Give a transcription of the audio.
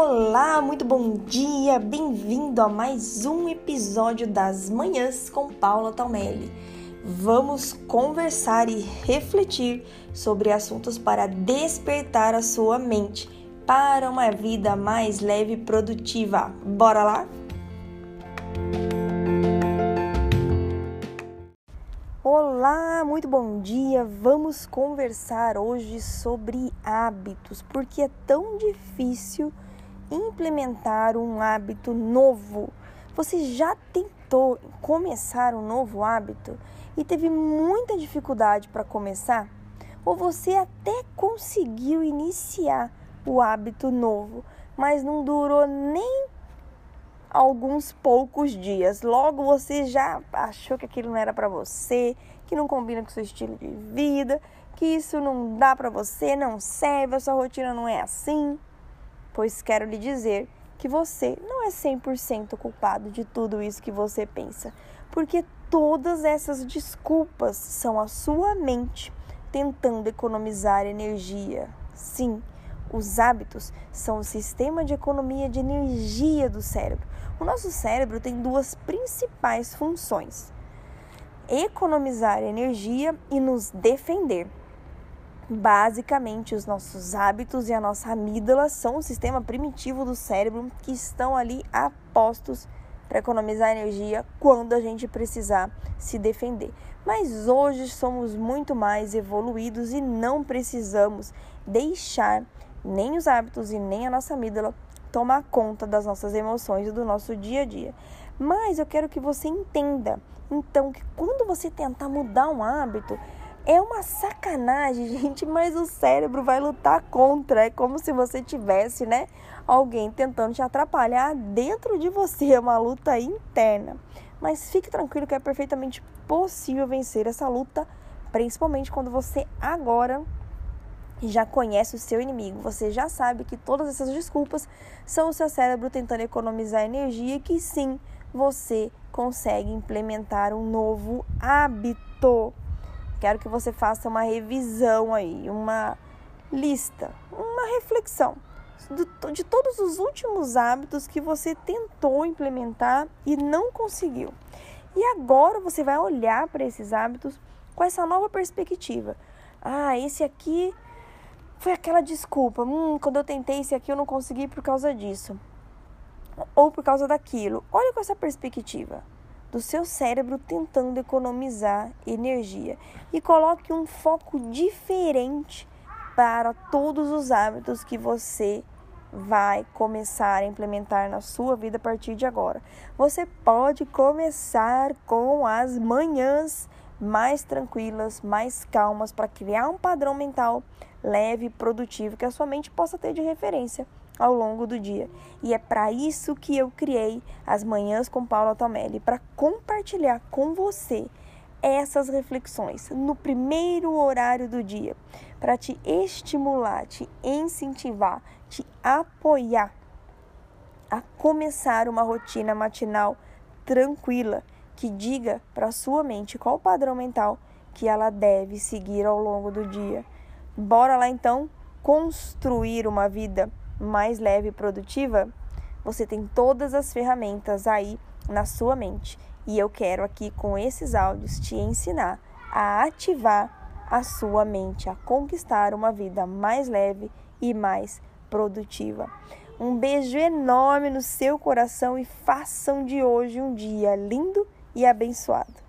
Olá, muito bom dia, bem-vindo a mais um episódio das Manhãs com Paula Talmelli. Vamos conversar e refletir sobre assuntos para despertar a sua mente para uma vida mais leve e produtiva. Bora lá? Olá, muito bom dia. Vamos conversar hoje sobre hábitos, porque é tão difícil implementar um hábito novo. Você já tentou começar um novo hábito e teve muita dificuldade para começar? Ou você até conseguiu iniciar o hábito novo, mas não durou nem alguns poucos dias. Logo você já achou que aquilo não era para você, que não combina com seu estilo de vida, que isso não dá para você, não serve, a sua rotina não é assim. Pois quero lhe dizer que você não é 100% culpado de tudo isso que você pensa, porque todas essas desculpas são a sua mente tentando economizar energia. Sim, os hábitos são o sistema de economia de energia do cérebro. O nosso cérebro tem duas principais funções: economizar energia e nos defender. Basicamente, os nossos hábitos e a nossa amígdala são o sistema primitivo do cérebro que estão ali apostos para economizar energia quando a gente precisar se defender. Mas hoje somos muito mais evoluídos e não precisamos deixar nem os hábitos e nem a nossa amígdala tomar conta das nossas emoções e do nosso dia a dia. Mas eu quero que você entenda, então, que quando você tentar mudar um hábito, é uma sacanagem, gente, mas o cérebro vai lutar contra. É como se você tivesse, né, alguém tentando te atrapalhar dentro de você, é uma luta interna. Mas fique tranquilo que é perfeitamente possível vencer essa luta, principalmente quando você agora já conhece o seu inimigo. Você já sabe que todas essas desculpas são o seu cérebro tentando economizar energia e que sim, você consegue implementar um novo hábito. Quero que você faça uma revisão aí, uma lista, uma reflexão de todos os últimos hábitos que você tentou implementar e não conseguiu. E agora você vai olhar para esses hábitos com essa nova perspectiva. Ah, esse aqui foi aquela desculpa. Hum, quando eu tentei esse aqui eu não consegui por causa disso. Ou por causa daquilo. Olha com essa perspectiva do seu cérebro tentando economizar energia e coloque um foco diferente para todos os hábitos que você vai começar a implementar na sua vida a partir de agora. Você pode começar com as manhãs mais tranquilas, mais calmas para criar um padrão mental leve e produtivo que a sua mente possa ter de referência ao longo do dia. E é para isso que eu criei as manhãs com Paula Tomelli para compartilhar com você essas reflexões no primeiro horário do dia, para te estimular, te incentivar, te apoiar a começar uma rotina matinal tranquila que diga para sua mente qual o padrão mental que ela deve seguir ao longo do dia. Bora lá então construir uma vida mais leve e produtiva? Você tem todas as ferramentas aí na sua mente e eu quero aqui com esses áudios te ensinar a ativar a sua mente, a conquistar uma vida mais leve e mais produtiva. Um beijo enorme no seu coração e façam de hoje um dia lindo e abençoado.